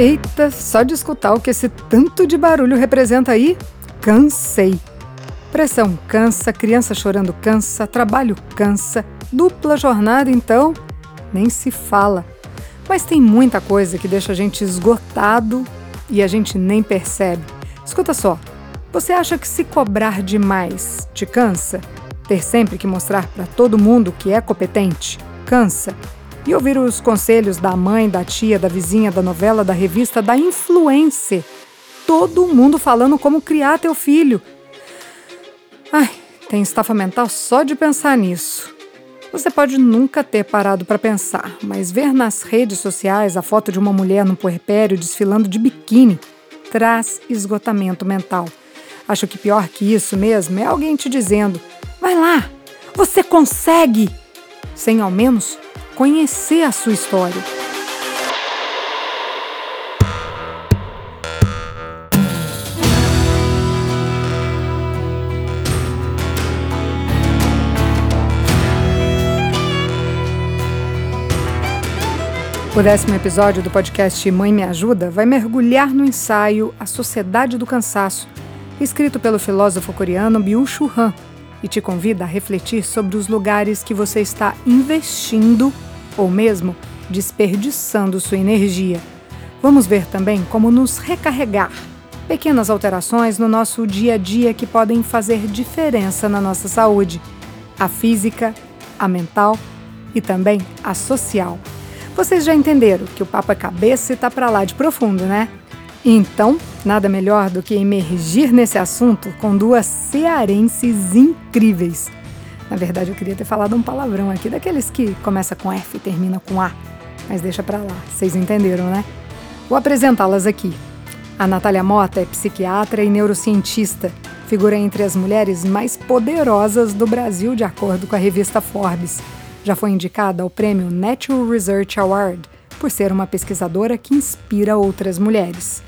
Eita, só de escutar o que esse tanto de barulho representa aí, cansei. Pressão cansa, criança chorando cansa, trabalho cansa, dupla jornada então, nem se fala. Mas tem muita coisa que deixa a gente esgotado e a gente nem percebe. Escuta só, você acha que se cobrar demais te cansa? Ter sempre que mostrar para todo mundo que é competente cansa? E ouvir os conselhos da mãe, da tia, da vizinha, da novela, da revista, da influencer. Todo mundo falando como criar teu filho. Ai, tem estafa mental só de pensar nisso. Você pode nunca ter parado para pensar, mas ver nas redes sociais a foto de uma mulher no puerpério desfilando de biquíni traz esgotamento mental. Acho que pior que isso mesmo é alguém te dizendo: vai lá, você consegue! Sem ao menos conhecer a sua história. O décimo episódio do podcast Mãe Me Ajuda vai mergulhar no ensaio A Sociedade do Cansaço, escrito pelo filósofo coreano Byung-Chul Han, e te convida a refletir sobre os lugares que você está investindo ou mesmo desperdiçando sua energia. Vamos ver também como nos recarregar. Pequenas alterações no nosso dia a dia que podem fazer diferença na nossa saúde, a física, a mental e também a social. Vocês já entenderam que o papo é cabeça e tá para lá de profundo, né? Então, nada melhor do que emergir nesse assunto com duas cearenses incríveis. Na verdade, eu queria ter falado um palavrão aqui, daqueles que começa com F e termina com A. Mas deixa pra lá, vocês entenderam, né? Vou apresentá-las aqui. A Natália Mota é psiquiatra e neurocientista, figura entre as mulheres mais poderosas do Brasil, de acordo com a revista Forbes. Já foi indicada ao prêmio Natural Research Award por ser uma pesquisadora que inspira outras mulheres.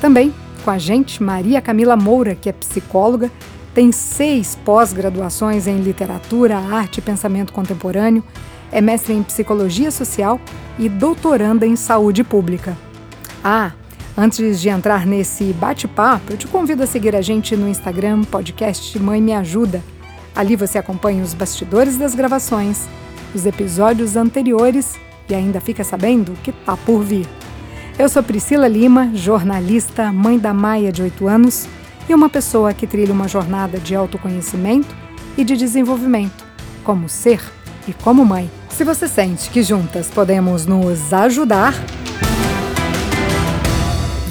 Também com a gente Maria Camila Moura, que é psicóloga tem seis pós-graduações em literatura, arte e pensamento contemporâneo, é mestre em psicologia social e doutoranda em saúde pública. Ah, antes de entrar nesse bate-papo, eu te convido a seguir a gente no Instagram, podcast Mãe Me Ajuda. Ali você acompanha os bastidores das gravações, os episódios anteriores e ainda fica sabendo o que tá por vir. Eu sou Priscila Lima, jornalista, mãe da Maia de 8 anos e uma pessoa que trilha uma jornada de autoconhecimento e de desenvolvimento, como ser e como mãe. Se você sente que juntas podemos nos ajudar,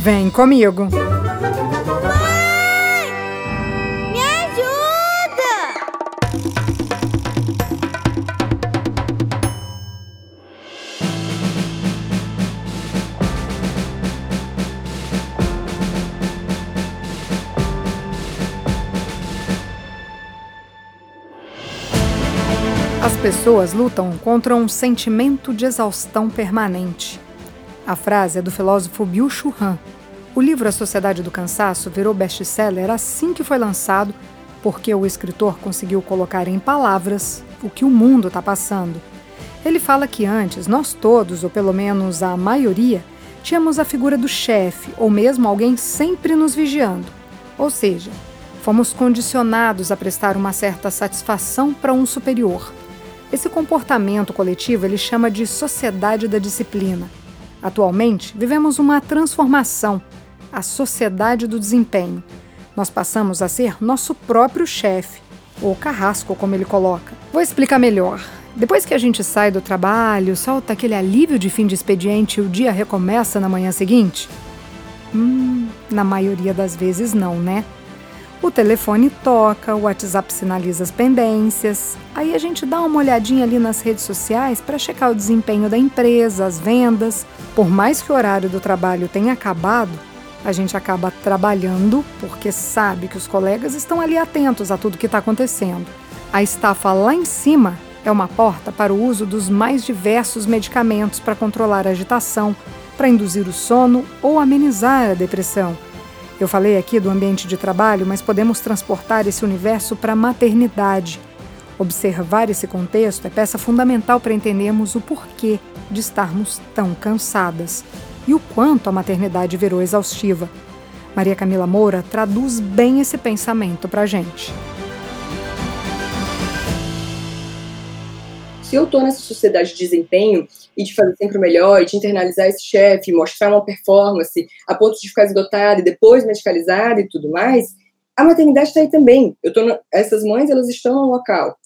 vem comigo! Pessoas lutam contra um sentimento de exaustão permanente. A frase é do filósofo Byung-Chul Han. O livro A Sociedade do Cansaço virou best-seller assim que foi lançado, porque o escritor conseguiu colocar em palavras o que o mundo está passando. Ele fala que antes nós todos, ou pelo menos a maioria, tínhamos a figura do chefe ou mesmo alguém sempre nos vigiando. Ou seja, fomos condicionados a prestar uma certa satisfação para um superior. Esse comportamento coletivo ele chama de sociedade da disciplina. Atualmente, vivemos uma transformação, a sociedade do desempenho. Nós passamos a ser nosso próprio chefe, ou carrasco, como ele coloca. Vou explicar melhor. Depois que a gente sai do trabalho, solta aquele alívio de fim de expediente e o dia recomeça na manhã seguinte? Hum, na maioria das vezes não, né? O telefone toca, o WhatsApp sinaliza as pendências. Aí a gente dá uma olhadinha ali nas redes sociais para checar o desempenho da empresa, as vendas. Por mais que o horário do trabalho tenha acabado, a gente acaba trabalhando porque sabe que os colegas estão ali atentos a tudo que está acontecendo. A estafa lá em cima é uma porta para o uso dos mais diversos medicamentos para controlar a agitação, para induzir o sono ou amenizar a depressão. Eu falei aqui do ambiente de trabalho, mas podemos transportar esse universo para a maternidade. Observar esse contexto é peça fundamental para entendermos o porquê de estarmos tão cansadas e o quanto a maternidade virou exaustiva. Maria Camila Moura traduz bem esse pensamento para a gente. Se eu estou nessa sociedade de desempenho e de fazer sempre o melhor, e de internalizar esse chefe, mostrar uma performance a ponto de ficar esgotada e depois medicalizada e tudo mais, a maternidade está aí também. No, essas mães elas estão no local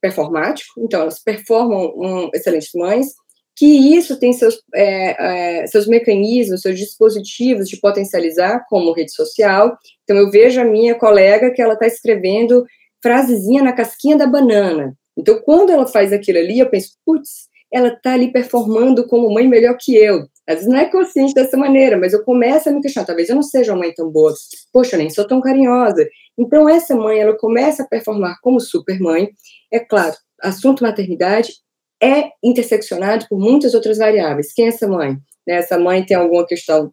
performático, então elas performam um, excelentes mães, que isso tem seus, é, é, seus mecanismos, seus dispositivos de potencializar, como rede social. Então, eu vejo a minha colega que ela está escrevendo frasezinha na casquinha da banana. Então, quando ela faz aquilo ali, eu penso, putz, ela está ali performando como mãe melhor que eu. Às vezes não é consciente dessa maneira, mas eu começo a me questionar, talvez eu não seja uma mãe tão boa. Poxa, eu nem sou tão carinhosa. Então, essa mãe, ela começa a performar como super mãe. É claro, assunto maternidade é interseccionado por muitas outras variáveis. Quem é essa mãe? Né, essa mãe tem alguma questão,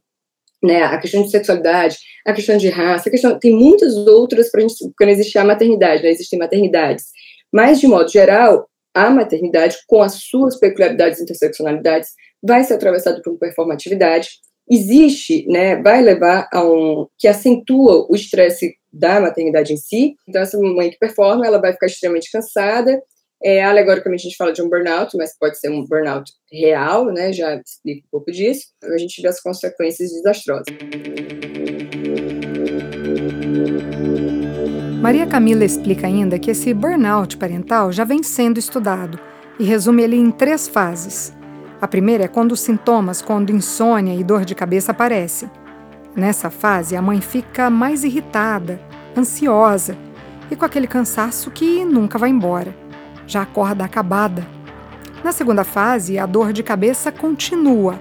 né, a questão de sexualidade, a questão de raça, a questão, tem muitas outras para a gente, quando existe a maternidade, né, existem maternidades. Mas, de modo geral, a maternidade, com as suas peculiaridades e interseccionalidades, vai ser atravessada por uma performatividade. Existe, né, vai levar a um, que acentua o estresse da maternidade em si. Então, essa mãe que performa, ela vai ficar extremamente cansada, é, alegoricamente a gente fala de um burnout, mas pode ser um burnout real, né? Já explico um pouco disso. A gente vê as consequências desastrosas. Maria Camila explica ainda que esse burnout parental já vem sendo estudado e resume ele em três fases. A primeira é quando os sintomas, quando insônia e dor de cabeça aparecem. Nessa fase, a mãe fica mais irritada, ansiosa e com aquele cansaço que nunca vai embora já acorda acabada. Na segunda fase, a dor de cabeça continua.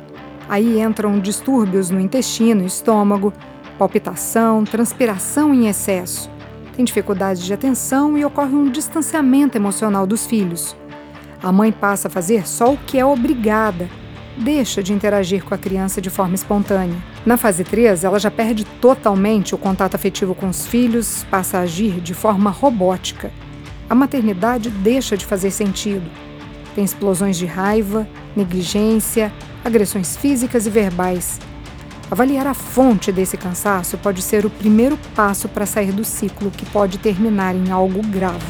Aí entram distúrbios no intestino, estômago, palpitação, transpiração em excesso. Tem dificuldade de atenção e ocorre um distanciamento emocional dos filhos. A mãe passa a fazer só o que é obrigada, deixa de interagir com a criança de forma espontânea. Na fase 3, ela já perde totalmente o contato afetivo com os filhos, passa a agir de forma robótica a maternidade deixa de fazer sentido. Tem explosões de raiva, negligência, agressões físicas e verbais. Avaliar a fonte desse cansaço pode ser o primeiro passo para sair do ciclo que pode terminar em algo grave.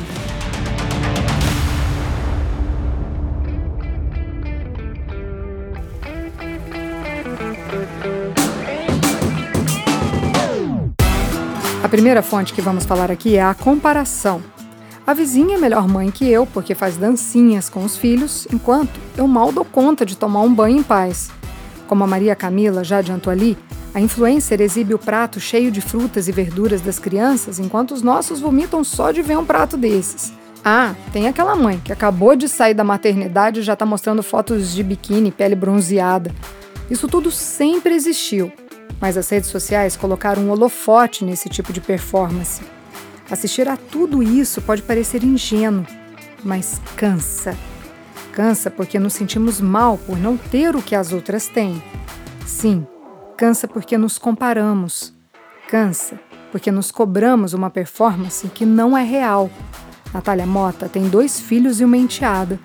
A primeira fonte que vamos falar aqui é a comparação. A vizinha é melhor mãe que eu porque faz dancinhas com os filhos, enquanto eu mal dou conta de tomar um banho em paz. Como a Maria Camila já adiantou ali, a influencer exibe o prato cheio de frutas e verduras das crianças, enquanto os nossos vomitam só de ver um prato desses. Ah, tem aquela mãe que acabou de sair da maternidade e já está mostrando fotos de biquíni, pele bronzeada. Isso tudo sempre existiu, mas as redes sociais colocaram um holofote nesse tipo de performance. Assistir a tudo isso pode parecer ingênuo, mas cansa. Cansa porque nos sentimos mal por não ter o que as outras têm. Sim, cansa porque nos comparamos. Cansa porque nos cobramos uma performance que não é real. Natália Mota tem dois filhos e uma enteada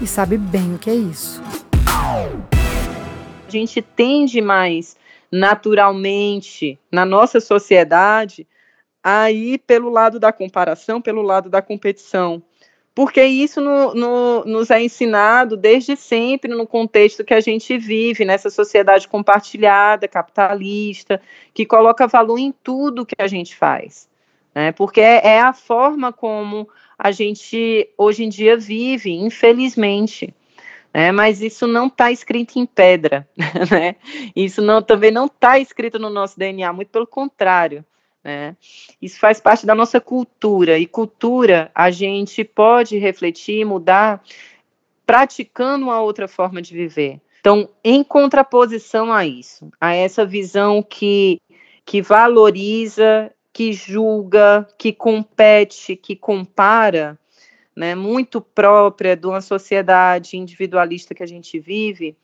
e sabe bem o que é isso. A gente tende mais naturalmente na nossa sociedade aí pelo lado da comparação, pelo lado da competição. Porque isso no, no, nos é ensinado desde sempre no contexto que a gente vive, nessa sociedade compartilhada, capitalista, que coloca valor em tudo que a gente faz. Né? Porque é, é a forma como a gente hoje em dia vive, infelizmente. É, mas isso não está escrito em pedra, né? Isso não, também não está escrito no nosso DNA, muito pelo contrário. Né? Isso faz parte da nossa cultura, e cultura a gente pode refletir, mudar, praticando uma outra forma de viver. Então, em contraposição a isso, a essa visão que, que valoriza, que julga, que compete, que compara, né, muito própria de uma sociedade individualista que a gente vive,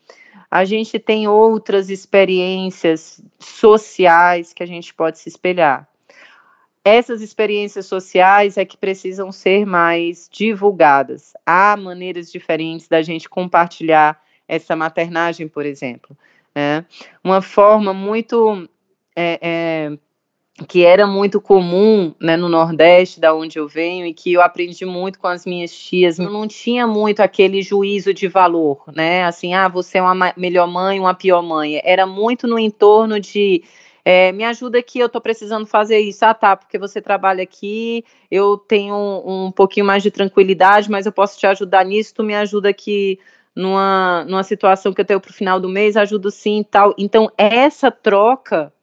a gente tem outras experiências sociais que a gente pode se espelhar essas experiências sociais é que precisam ser mais divulgadas. Há maneiras diferentes da gente compartilhar essa maternagem, por exemplo. Né? Uma forma muito é, é, que era muito comum né, no Nordeste, da onde eu venho, e que eu aprendi muito com as minhas tias. Eu não tinha muito aquele juízo de valor, né? Assim, ah, você é uma melhor mãe, uma pior mãe. Era muito no entorno de é, me ajuda aqui, eu estou precisando fazer isso. Ah, tá, porque você trabalha aqui, eu tenho um, um pouquinho mais de tranquilidade, mas eu posso te ajudar nisso, tu me ajuda aqui numa, numa situação que eu tenho para o final do mês, ajudo sim e tal. Então, essa troca,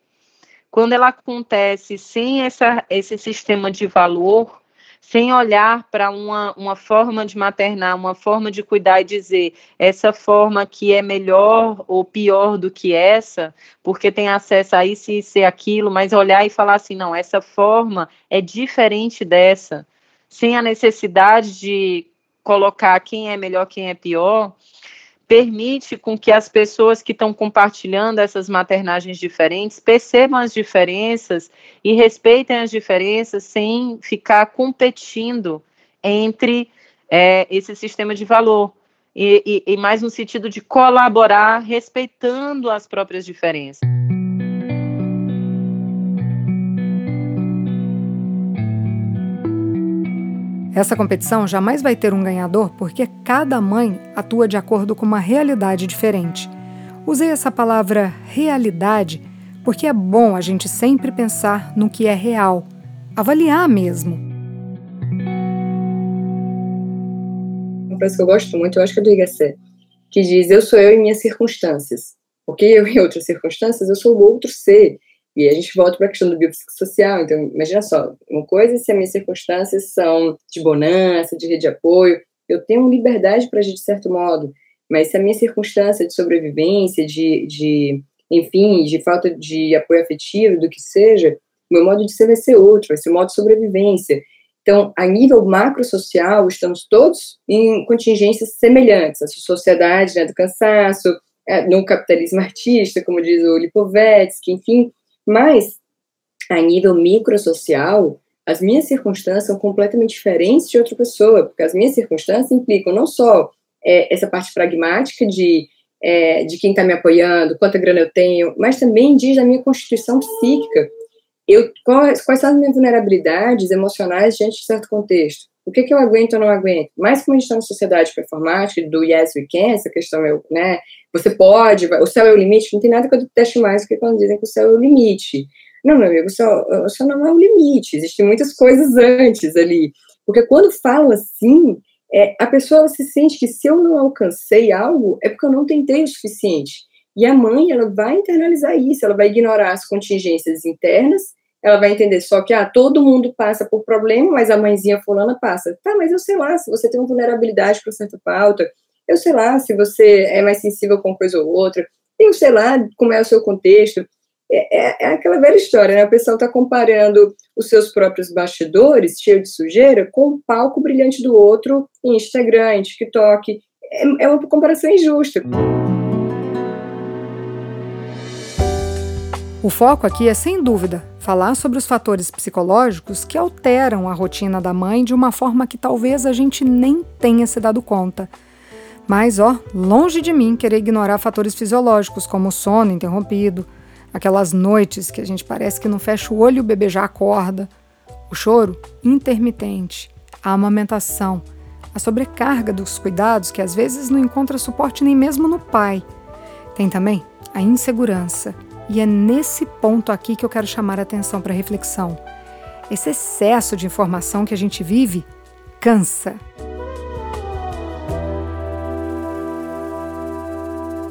quando ela acontece sem essa, esse sistema de valor, sem olhar para uma, uma forma de maternar, uma forma de cuidar e dizer essa forma que é melhor ou pior do que essa, porque tem acesso a isso e e aquilo, mas olhar e falar assim, não, essa forma é diferente dessa, sem a necessidade de colocar quem é melhor, quem é pior, permite com que as pessoas que estão compartilhando essas maternagens diferentes percebam as diferenças e respeitem as diferenças sem ficar competindo entre é, esse sistema de valor. E, e, e mais no sentido de colaborar respeitando as próprias diferenças. Essa competição jamais vai ter um ganhador porque cada mãe atua de acordo com uma realidade diferente. Usei essa palavra realidade porque é bom a gente sempre pensar no que é real, avaliar mesmo. Uma frase que eu gosto muito, eu acho que é do Igacé, que diz: Eu sou eu em minhas circunstâncias. Porque eu, em outras circunstâncias, eu sou o outro ser. E a gente volta para a questão do biopsicossocial. Então, imagina só, uma coisa se as minhas circunstâncias são de bonança, de rede de apoio, eu tenho liberdade para agir de certo modo, mas se a minha circunstância de sobrevivência, de, de enfim, de falta de apoio afetivo, do que seja, meu modo de ser vai ser outro, vai ser o modo de sobrevivência. Então, a nível macro-social, estamos todos em contingências semelhantes. A sociedade né, do cansaço, é, no capitalismo artista, como diz o Lipovetsky, enfim, mas, a nível microsocial, as minhas circunstâncias são completamente diferentes de outra pessoa, porque as minhas circunstâncias implicam não só é, essa parte pragmática de, é, de quem está me apoiando, quanta grana eu tenho, mas também diz da minha constituição psíquica. Eu, quais, quais são as minhas vulnerabilidades emocionais diante de certo contexto? O que, que eu aguento ou não aguento? Mais como a gente está na sociedade performática, do yes we can, essa questão é, né, você pode, o céu é o limite, não tem nada que eu deteste mais do que quando dizem que o céu é o limite. Não, meu amigo, o céu, o céu não é o limite, existem muitas coisas antes ali. Porque quando falam assim, é, a pessoa se sente que se eu não alcancei algo, é porque eu não tentei o suficiente. E a mãe, ela vai internalizar isso, ela vai ignorar as contingências internas, ela vai entender só que, ah, todo mundo passa por problema, mas a mãezinha fulana passa. Tá, mas eu sei lá, se você tem uma vulnerabilidade para certa pauta, eu sei lá se você é mais sensível com uma coisa ou outra, eu sei lá como é o seu contexto. É, é, é aquela velha história, né? A pessoa está comparando os seus próprios bastidores, cheio de sujeira, com o palco brilhante do outro em Instagram, em TikTok. É, é uma comparação injusta. O foco aqui é, sem dúvida, falar sobre os fatores psicológicos que alteram a rotina da mãe de uma forma que talvez a gente nem tenha se dado conta. Mas, ó, longe de mim querer ignorar fatores fisiológicos, como o sono interrompido, aquelas noites que a gente parece que não fecha o olho e o bebê já acorda, o choro intermitente, a amamentação, a sobrecarga dos cuidados que às vezes não encontra suporte nem mesmo no pai. Tem também a insegurança, e é nesse ponto aqui que eu quero chamar a atenção para reflexão. Esse excesso de informação que a gente vive cansa.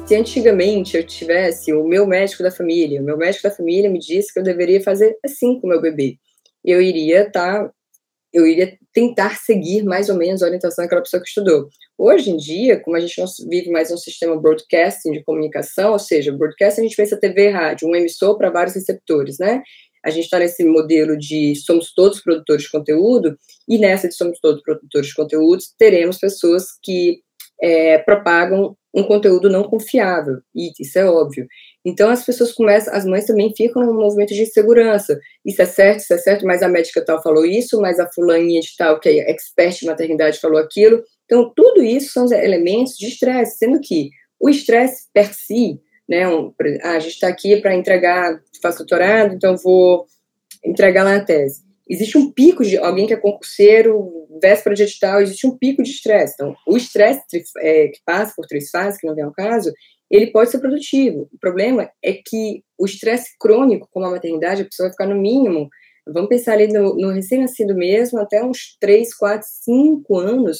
se antigamente eu tivesse o meu médico da família, o meu médico da família me disse que eu deveria fazer assim com o meu bebê, eu iria estar, tá, eu iria tentar seguir mais ou menos a orientação daquela pessoa que estudou. Hoje em dia, como a gente não vive mais um sistema broadcasting de comunicação, ou seja, broadcasting a gente pensa TV e rádio, um emissor para vários receptores, né? A gente está nesse modelo de somos todos produtores de conteúdo, e nessa de somos todos produtores de conteúdos, teremos pessoas que é, propagam um conteúdo não confiável, e isso é óbvio. Então as pessoas começam, as mães também ficam num movimento de insegurança. Isso é certo, isso é certo, mas a médica tal falou isso, mas a fulaninha de tal, que é expert em maternidade, falou aquilo. Então tudo isso são elementos de estresse, sendo que o estresse per si, né, um, ah, a gente está aqui para entregar, faço doutorado, então vou entregar lá a tese. Existe um pico de alguém que é concurseiro, véspera de edital, existe um pico de estresse. Então, o estresse é, que passa por três fases, que não vem ao caso, ele pode ser produtivo. O problema é que o estresse crônico, como a maternidade, a pessoa vai ficar no mínimo, vamos pensar ali no, no recém-nascido mesmo, até uns 3, 4, 5 anos,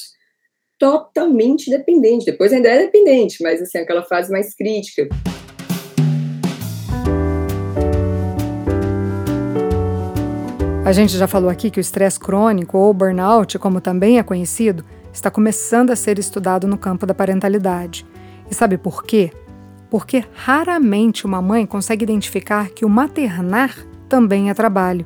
totalmente dependente. Depois ainda é dependente, mas assim, aquela fase mais crítica. A gente já falou aqui que o estresse crônico, ou burnout, como também é conhecido, está começando a ser estudado no campo da parentalidade. E sabe por quê? Porque raramente uma mãe consegue identificar que o maternar também é trabalho.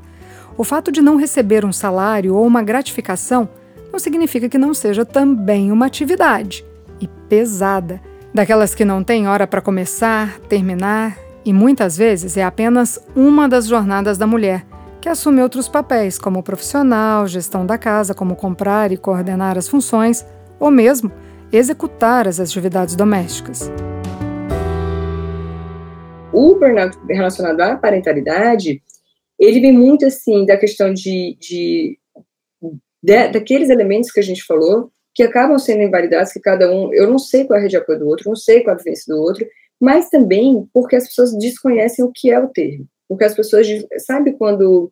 O fato de não receber um salário ou uma gratificação não significa que não seja também uma atividade e pesada, daquelas que não tem hora para começar, terminar e muitas vezes é apenas uma das jornadas da mulher que assume outros papéis, como profissional, gestão da casa, como comprar e coordenar as funções, ou mesmo executar as atividades domésticas. O burnout relacionado à parentalidade, ele vem muito assim da questão de, de, de daqueles elementos que a gente falou, que acabam sendo invalidados, que cada um, eu não sei qual é a rede de apoio do outro, não sei qual é a vivência do outro, mas também porque as pessoas desconhecem o que é o termo. Porque as pessoas, sabe quando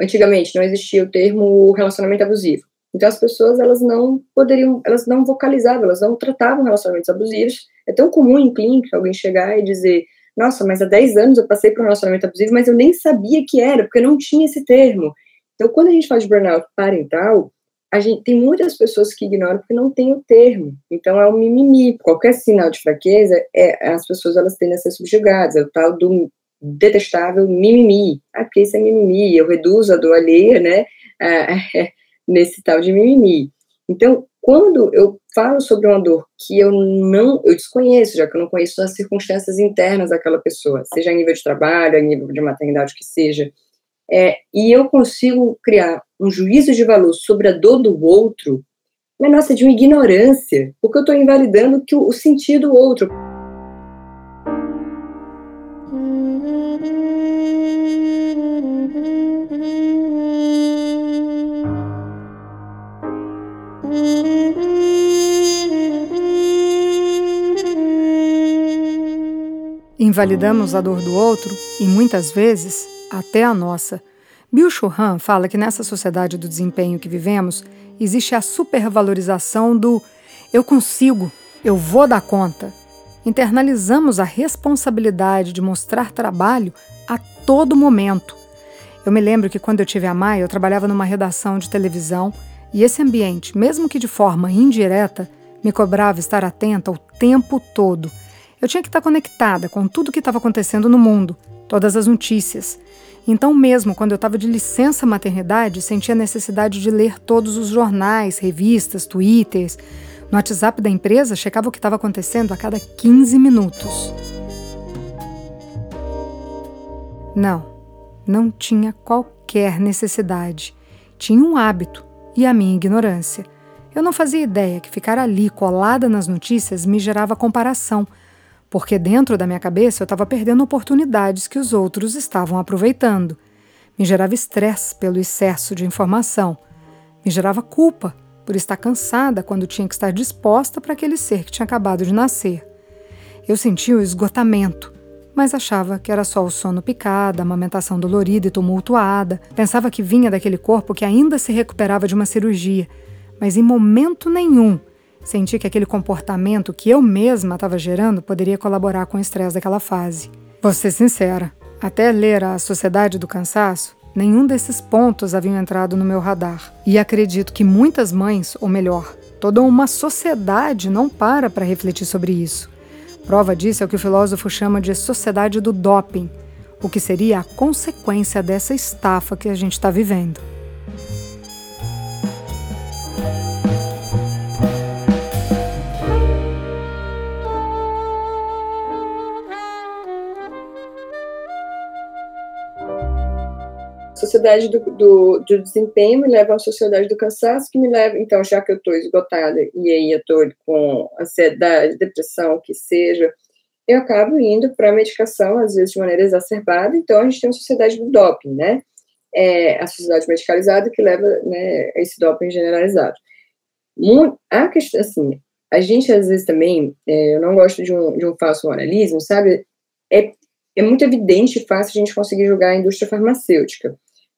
antigamente não existia o termo relacionamento abusivo. Então as pessoas elas não poderiam, elas não vocalizavam, elas não tratavam relacionamentos abusivos. É tão comum em clínica alguém chegar e dizer: "Nossa, mas há 10 anos eu passei por um relacionamento abusivo, mas eu nem sabia que era, porque não tinha esse termo". Então quando a gente fala de burnout parental, a gente tem muitas pessoas que ignoram porque não tem o termo. Então é um mimimi. Qualquer sinal de fraqueza, é, as pessoas elas tendem a ser subjugadas. É o tal do detestável mimimi. Ah, porque isso é mimimi, eu reduzo a dor alheia, né, nesse tal de mimimi. Então, quando eu falo sobre uma dor que eu não, eu desconheço, já que eu não conheço as circunstâncias internas daquela pessoa, seja a nível de trabalho, a nível de maternidade, que seja, é, e eu consigo criar um juízo de valor sobre a dor do outro, mas nossa, de uma ignorância, porque eu estou invalidando que o, o sentido do outro. Invalidamos a dor do outro e muitas vezes até a nossa. Bill Churran fala que nessa sociedade do desempenho que vivemos existe a supervalorização do eu consigo, eu vou dar conta. Internalizamos a responsabilidade de mostrar trabalho a todo momento. Eu me lembro que quando eu tive a Maia, eu trabalhava numa redação de televisão e esse ambiente, mesmo que de forma indireta, me cobrava estar atenta o tempo todo eu tinha que estar conectada com tudo o que estava acontecendo no mundo, todas as notícias. Então, mesmo quando eu estava de licença maternidade, sentia a necessidade de ler todos os jornais, revistas, twitters. No WhatsApp da empresa, checava o que estava acontecendo a cada 15 minutos. Não, não tinha qualquer necessidade. Tinha um hábito e a minha ignorância. Eu não fazia ideia que ficar ali colada nas notícias me gerava comparação porque dentro da minha cabeça eu estava perdendo oportunidades que os outros estavam aproveitando. Me gerava estresse pelo excesso de informação. Me gerava culpa por estar cansada quando tinha que estar disposta para aquele ser que tinha acabado de nascer. Eu sentia o esgotamento, mas achava que era só o sono picado, a amamentação dolorida e tumultuada. Pensava que vinha daquele corpo que ainda se recuperava de uma cirurgia, mas em momento nenhum Senti que aquele comportamento que eu mesma estava gerando poderia colaborar com o estresse daquela fase. Vou ser sincera, até ler A Sociedade do Cansaço, nenhum desses pontos haviam entrado no meu radar. E acredito que muitas mães, ou melhor, toda uma sociedade não para para refletir sobre isso. Prova disso é o que o filósofo chama de sociedade do doping, o que seria a consequência dessa estafa que a gente está vivendo. Sociedade do, do, do, desempenho me leva uma sociedade do cansaço que me leva, então, já que eu estou esgotada e aí eu estou com ansiedade, depressão, o que seja, eu acabo indo para a medicação, às vezes de maneira exacerbada, então a gente tem uma sociedade do doping, né? É a sociedade medicalizada que leva né, a esse doping generalizado. A questão, assim, a gente às vezes também, é, eu não gosto de um, de um falso moralismo, sabe? É, é muito evidente e fácil a gente conseguir julgar a indústria farmacêutica.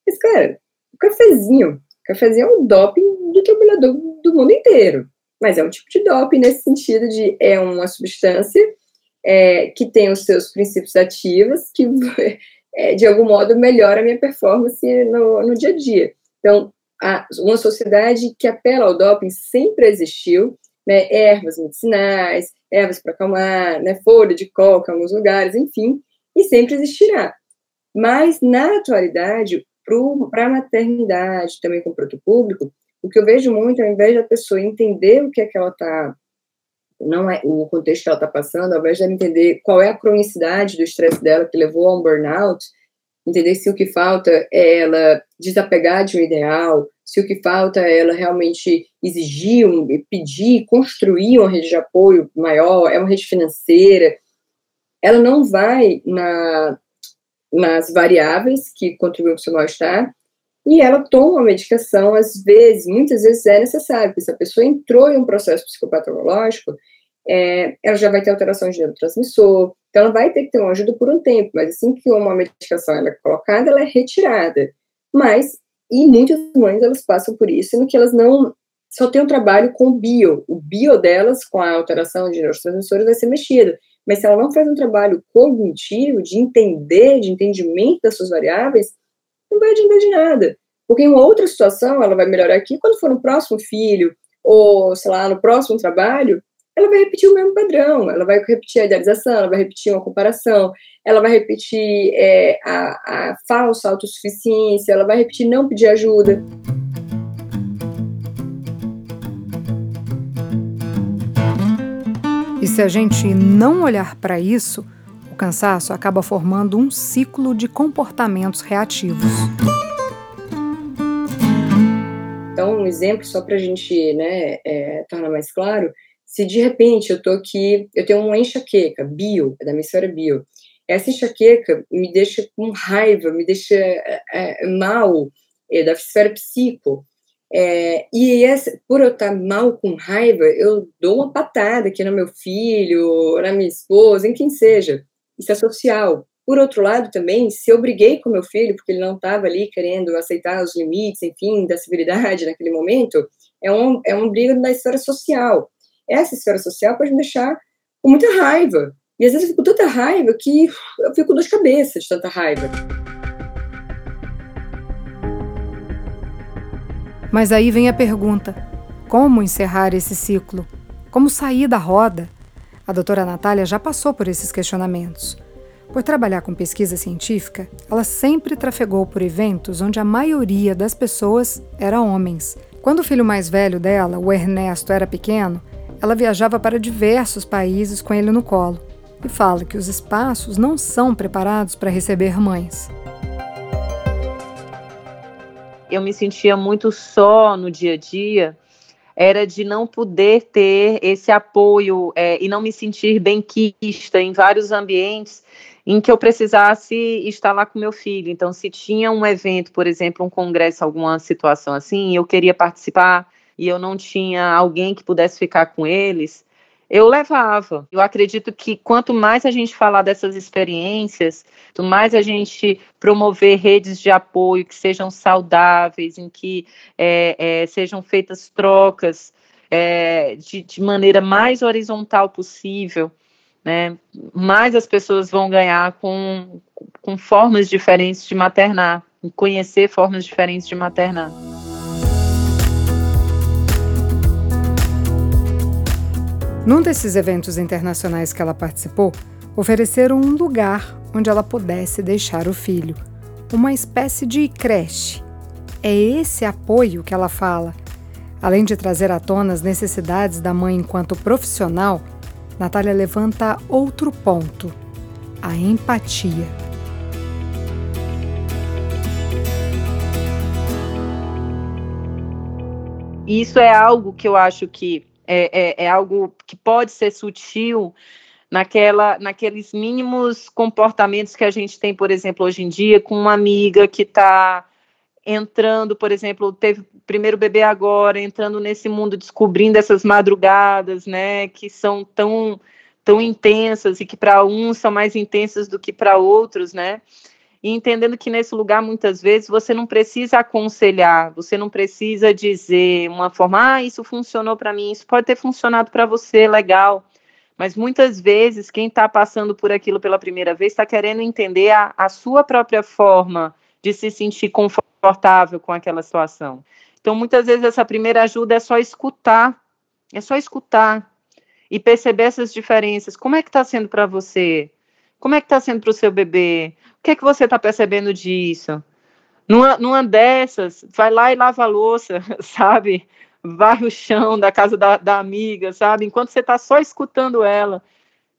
Mas, cara, o cafezinho, o cafezinho é um doping do trabalhador do mundo inteiro. Mas é um tipo de doping nesse sentido de é uma substância é, que tem os seus princípios ativos, que é, de algum modo melhora a minha performance no, no dia a dia. Então, a, uma sociedade que apela ao doping sempre existiu, né, ervas medicinais, ervas para acalmar, né, folha de coca em alguns lugares, enfim, e sempre existirá. Mas, na atualidade, para a maternidade, também com o produto público, o que eu vejo muito, ao invés da pessoa entender o que é que ela está não é o contexto que ela está passando, ao invés de entender qual é a cronicidade do estresse dela que levou a um burnout, entender se o que falta é ela desapegar de um ideal, se o que falta é ela realmente exigir, um, pedir, construir uma rede de apoio maior, é uma rede financeira, ela não vai na, nas variáveis que contribuem para o seu mal-estar, e ela toma uma medicação, às vezes, muitas vezes é necessário, porque se a pessoa entrou em um processo psicopatológico, é, ela já vai ter alteração de neurotransmissor, então ela vai ter que ter uma ajuda por um tempo, mas assim que uma medicação é colocada, ela é retirada. Mas, e muitas mães, elas passam por isso, sendo que elas não, só tem um trabalho com o bio, o bio delas, com a alteração de neurotransmissores, vai ser mexido, mas se ela não faz um trabalho cognitivo, de entender, de entendimento das suas variáveis, não vai adiantar de nada. Porque em outra situação, ela vai melhorar aqui, quando for no próximo filho, ou, sei lá, no próximo trabalho, ela vai repetir o mesmo padrão, ela vai repetir a idealização, ela vai repetir uma comparação, ela vai repetir é, a, a falsa autossuficiência, ela vai repetir não pedir ajuda. Se a gente não olhar para isso, cansaço acaba formando um ciclo de comportamentos reativos. Então, um exemplo só para a gente né, é, tornar mais claro, se de repente eu tô aqui, eu tenho uma enxaqueca, bio, é da minha história bio, essa enxaqueca me deixa com raiva, me deixa é, é, mal, é, da esfera psico, é, e essa, por eu estar mal com raiva, eu dou uma patada aqui no meu filho, na minha esposa, em quem seja. Isso é social. Por outro lado, também, se eu briguei com meu filho porque ele não estava ali querendo aceitar os limites, enfim, da civilidade naquele momento, é um, é um briga da esfera social. Essa esfera social pode me deixar com muita raiva. E às vezes eu fico com tanta raiva que eu fico com dor de cabeça de tanta raiva. Mas aí vem a pergunta: como encerrar esse ciclo? Como sair da roda? A doutora Natália já passou por esses questionamentos. Por trabalhar com pesquisa científica, ela sempre trafegou por eventos onde a maioria das pessoas era homens. Quando o filho mais velho dela, o Ernesto, era pequeno, ela viajava para diversos países com ele no colo e fala que os espaços não são preparados para receber mães. Eu me sentia muito só no dia a dia era de não poder ter esse apoio é, e não me sentir bem quista em vários ambientes em que eu precisasse estar lá com meu filho. Então, se tinha um evento, por exemplo, um congresso, alguma situação assim, eu queria participar e eu não tinha alguém que pudesse ficar com eles, eu levava. Eu acredito que quanto mais a gente falar dessas experiências, quanto mais a gente promover redes de apoio que sejam saudáveis, em que é, é, sejam feitas trocas é, de, de, maneira mais horizontal possível, né, mais as pessoas vão ganhar com, com formas diferentes de maternar, conhecer formas diferentes de maternar. Num desses eventos internacionais que ela participou, ofereceram um lugar onde ela pudesse deixar o filho, uma espécie de creche. É esse apoio que ela fala. Além de trazer à tona as necessidades da mãe enquanto profissional, Natália levanta outro ponto: a empatia. Isso é algo que eu acho que é, é, é algo que pode ser sutil naquela, naqueles mínimos comportamentos que a gente tem, por exemplo, hoje em dia, com uma amiga que está entrando, por exemplo, teve o primeiro bebê agora, entrando nesse mundo, descobrindo essas madrugadas, né, que são tão tão intensas e que para uns são mais intensas do que para outros, né? E entendendo que nesse lugar muitas vezes você não precisa aconselhar, você não precisa dizer uma forma, ah, isso funcionou para mim, isso pode ter funcionado para você, legal. Mas muitas vezes quem está passando por aquilo pela primeira vez está querendo entender a, a sua própria forma de se sentir confortável com aquela situação. Então, muitas vezes essa primeira ajuda é só escutar, é só escutar, e perceber essas diferenças. Como é que está sendo para você? Como é que está sendo para o seu bebê? O que é que você está percebendo disso? Numa, numa dessas, vai lá e lava a louça, sabe? Varre o chão da casa da, da amiga, sabe? Enquanto você está só escutando ela.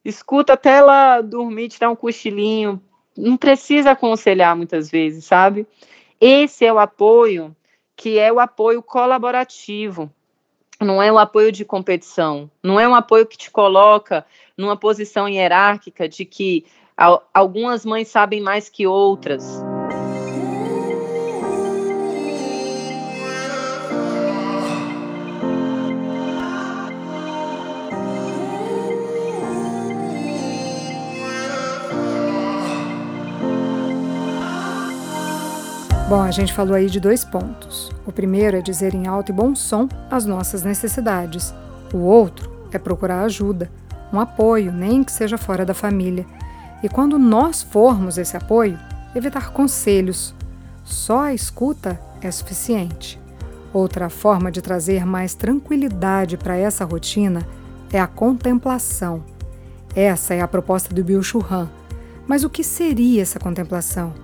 Escuta até ela dormir, tirar um cochilinho. Não precisa aconselhar muitas vezes, sabe? Esse é o apoio que é o apoio colaborativo não é um apoio de competição, não é um apoio que te coloca numa posição hierárquica de que algumas mães sabem mais que outras. Bom, a gente falou aí de dois pontos. O primeiro é dizer em alto e bom som as nossas necessidades. O outro é procurar ajuda, um apoio, nem que seja fora da família. E quando nós formos esse apoio, evitar conselhos. Só a escuta é suficiente. Outra forma de trazer mais tranquilidade para essa rotina é a contemplação. Essa é a proposta do Bill Churran. Mas o que seria essa contemplação?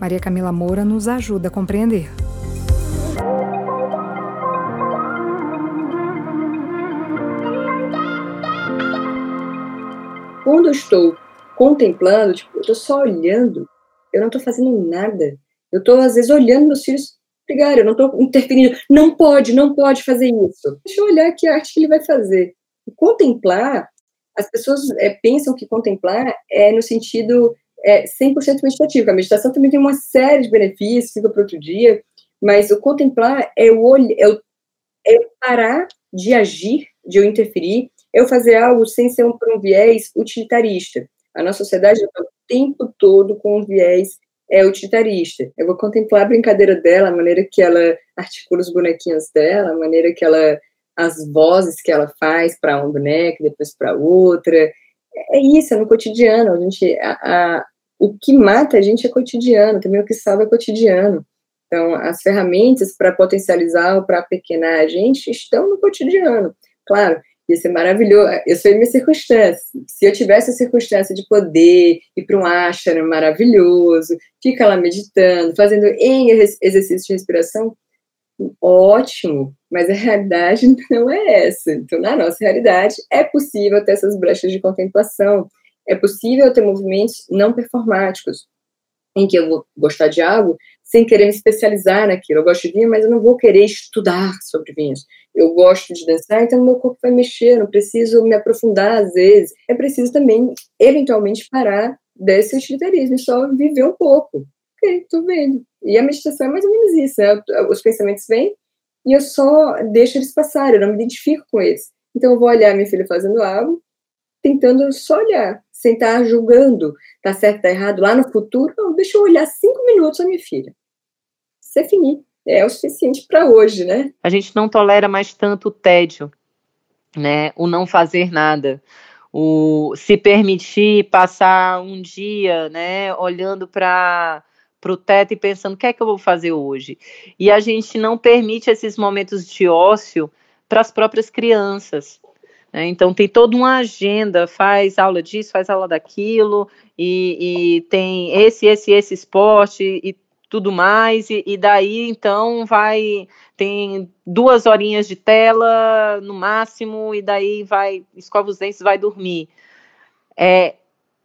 Maria Camila Moura nos ajuda a compreender. Quando estou contemplando, tipo, eu estou só olhando, eu não estou fazendo nada. Eu estou, às vezes, olhando meus filhos brigar, eu não estou interferindo. Não pode, não pode fazer isso. Deixa eu olhar que arte que ele vai fazer. E contemplar, as pessoas é, pensam que contemplar é no sentido é 100% meditativo. A meditação também tem uma série de benefícios, fica para outro dia, mas o contemplar é o, é o, é parar de agir, de eu interferir, eu fazer algo sem ser um, um viés utilitarista. A nossa sociedade está o tempo todo com um viés é, utilitarista. Eu vou contemplar a brincadeira dela, a maneira que ela articula os bonequinhos dela, a maneira que ela as vozes que ela faz para um boneco, depois para outra, é isso, é no cotidiano. A gente, a, a, o que mata a gente é cotidiano, também o que salva é cotidiano. Então, as ferramentas para potencializar ou para pequenar a gente estão no cotidiano. Claro, ia ser maravilhoso. Eu sou minha circunstância. Se eu tivesse a circunstância de poder ir para um ashram maravilhoso, ficar lá meditando, fazendo em exercícios de respiração, ótimo, mas a realidade não é essa. Então, na nossa realidade, é possível ter essas brechas de contemplação, é possível ter movimentos não performáticos, em que eu vou gostar de algo sem querer me especializar naquilo. Eu gosto de vinho, mas eu não vou querer estudar sobre vinhos. Eu gosto de dançar, então meu corpo vai mexer, não preciso me aprofundar às vezes. É preciso também, eventualmente, parar desse utilitarismo e só viver um pouco. Ok, tô vendo. E a meditação é mais ou menos isso, né? Os pensamentos vêm e eu só deixo eles passarem, eu não me identifico com eles. Então eu vou olhar minha filha fazendo algo, tentando só olhar, sem estar julgando, tá certo, tá errado, lá no futuro, não, deixa eu olhar cinco minutos a minha filha. Isso é finir, é o suficiente para hoje, né? A gente não tolera mais tanto o tédio, né? O não fazer nada o se permitir passar um dia, né, olhando para para o teto e pensando o que é que eu vou fazer hoje. E a gente não permite esses momentos de ócio para as próprias crianças. Né? Então tem toda uma agenda, faz aula disso, faz aula daquilo, e, e tem esse, esse, esse esporte e tudo mais, e, e, daí então vai, tem duas horinhas de tela no máximo, e daí vai, escova os dentes, vai dormir. É,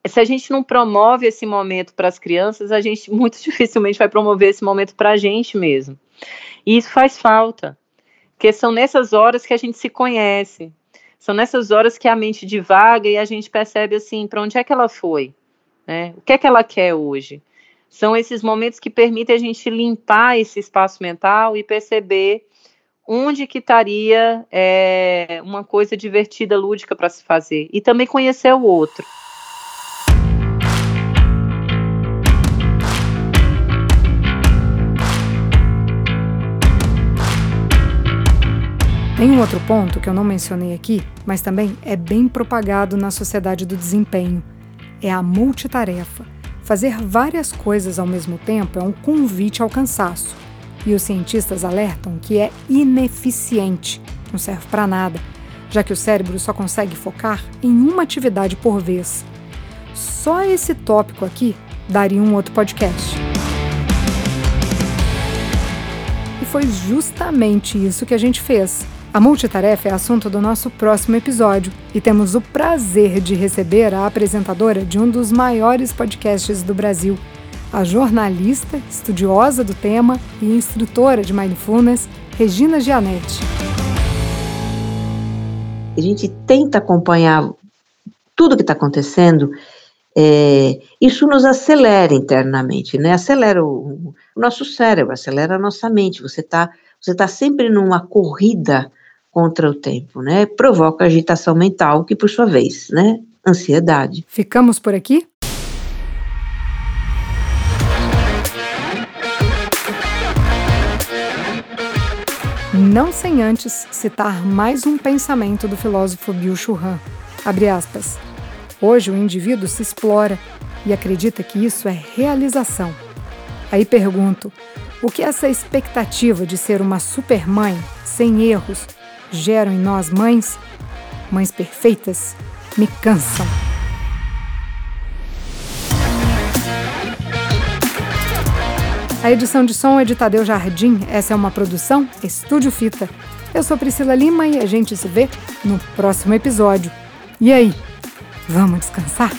se a gente não promove esse momento para as crianças, a gente muito dificilmente vai promover esse momento para a gente mesmo. E isso faz falta. Porque são nessas horas que a gente se conhece. São nessas horas que a mente divaga e a gente percebe assim, para onde é que ela foi? Né? O que é que ela quer hoje? São esses momentos que permitem a gente limpar esse espaço mental e perceber onde que estaria é, uma coisa divertida, lúdica para se fazer. E também conhecer o outro. Tem um outro ponto que eu não mencionei aqui, mas também é bem propagado na sociedade do desempenho. É a multitarefa. Fazer várias coisas ao mesmo tempo é um convite ao cansaço. E os cientistas alertam que é ineficiente, não serve para nada, já que o cérebro só consegue focar em uma atividade por vez. Só esse tópico aqui daria um outro podcast. E foi justamente isso que a gente fez. A multitarefa é assunto do nosso próximo episódio e temos o prazer de receber a apresentadora de um dos maiores podcasts do Brasil, a jornalista, estudiosa do tema e instrutora de Mindfulness, Regina Gianetti. A gente tenta acompanhar tudo que está acontecendo, é, isso nos acelera internamente, né? Acelera o, o nosso cérebro, acelera a nossa mente. Você está você tá sempre numa corrida contra o tempo, né? Provoca agitação mental, que por sua vez, né? Ansiedade. Ficamos por aqui? Não sem antes citar mais um pensamento do filósofo Byung-Chul Han. Abre aspas. Hoje o indivíduo se explora e acredita que isso é realização. Aí pergunto, o que essa expectativa de ser uma supermãe, sem erros, geram em nós mães, mães perfeitas, me cansam. A edição de som é de Tadeu Jardim. Essa é uma produção Estúdio Fita. Eu sou Priscila Lima e a gente se vê no próximo episódio. E aí, vamos descansar?